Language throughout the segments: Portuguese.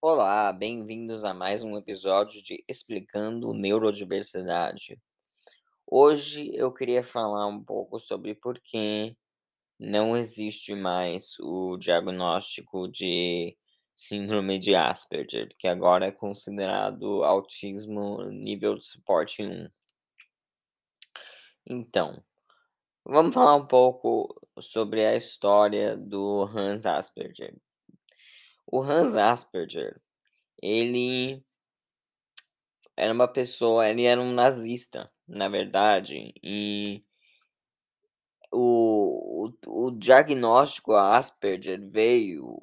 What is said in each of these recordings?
Olá, bem-vindos a mais um episódio de Explicando Neurodiversidade. Hoje eu queria falar um pouco sobre por que não existe mais o diagnóstico de síndrome de Asperger, que agora é considerado autismo nível de suporte 1. Então, vamos falar um pouco sobre a história do Hans Asperger. O Hans Asperger, ele era uma pessoa ele era um nazista, na verdade, e o o o diagnóstico Asperger veio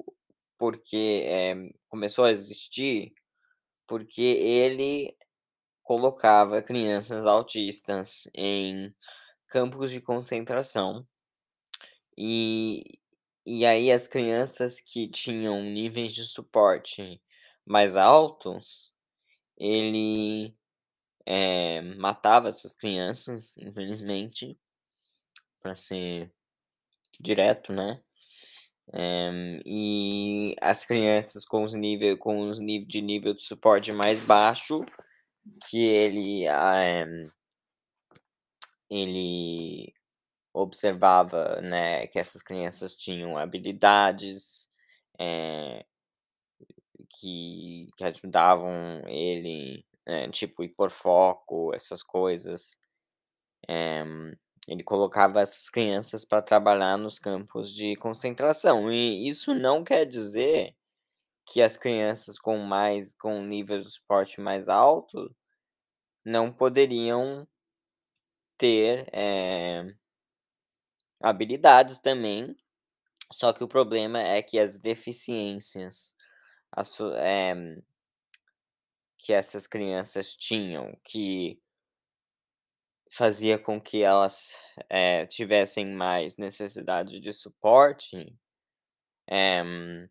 porque, eh, começou a existir, porque ele colocava crianças autistas em campos de concentração e e aí as crianças que tinham níveis de suporte mais altos, ele, eh, matava essas crianças, infelizmente, para ser direto, né. Eh, e as crianças com os nível com os nível de nível de suporte mais baixo, que ele, eh ele observava, né, que essas crianças tinham habilidades, eh, que que ajudavam ele, eh, tipo hiperfoco, essas coisas. Eh, ele colocava essas crianças para trabalhar nos campos de concentração, e isso não quer dizer que as crianças com mais com nível de suporte mais alto não poderiam ter, eh habilidades também, só que o problema é que as deficiências, a su eh que essas crianças tinham, que fazia com que elas, eh, tivessem mais necessidade de suporte, eh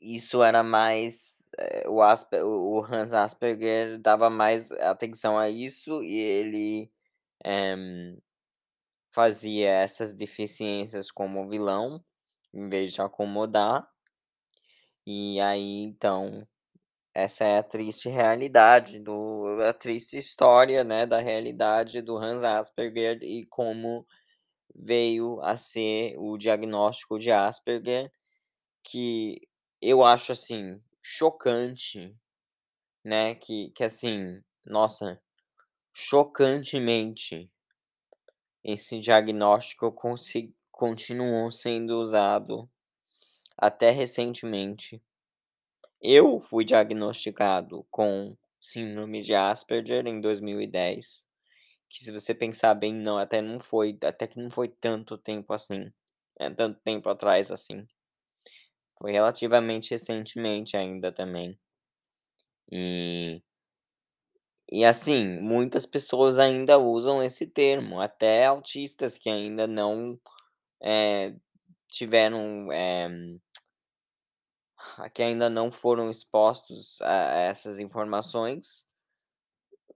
isso era mais, o Asper o Hans Asperger dava mais atenção a isso e ele, fazia essas deficiências como vilão, em vez de acomodar. E aí, então, essa é a triste realidade do a triste história, né, da realidade do Hans Asperger e como veio a ser o diagnóstico de Asperger, que eu acho, assim, chocante, né, que que assim, nossa, chocantemente esse diagnóstico continuou sendo usado até recentemente. Eu fui diagnosticado com síndrome de Asperger em 2010, que se você pensar bem, não, até não foi até que não foi tanto tempo assim, é tanto tempo atrás assim. Foi relativamente recentemente ainda também. E e assim, muitas pessoas ainda usam esse termo, até autistas que ainda não, eh, tiveram, eh que ainda não foram expostos a essas informações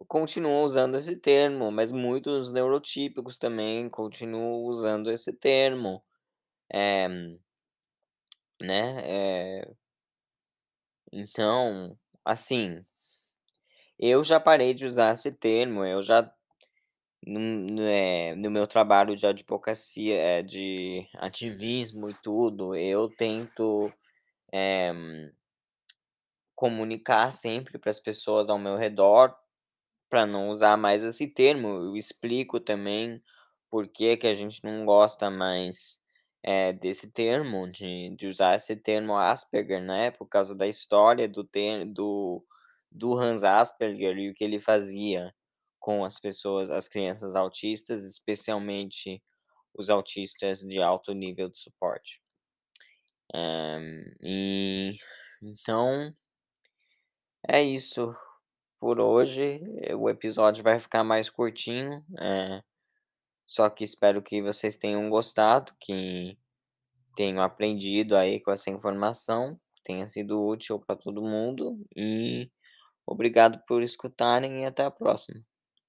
continuam usando esse termo, mas muitos neurotípicos também continuam usando esse termo. Eh né, eh então, assim, eu já parei de usar esse termo, eu já no eh, no meu trabalho de advocacia, eh, de ativismo e tudo, eu tento, eh comunicar sempre para as pessoas ao meu redor, para não usar mais esse termo, eu explico também por que que a gente não gosta mais, eh, desse termo, de de usar esse termo Asperger, né, por causa da história do ter do do Hans Asperger e o que ele fazia com as pessoas as crianças autistas, especialmente os autistas de alto nível de suporte. Eh, e então é isso, por hoje, o episódio vai ficar mais curtinho, eh, só que espero que vocês tenham gostado, que tenham aprendido aí com essa informação, tenha sido útil para todo mundo e obrigado por escutarem e até a próxima.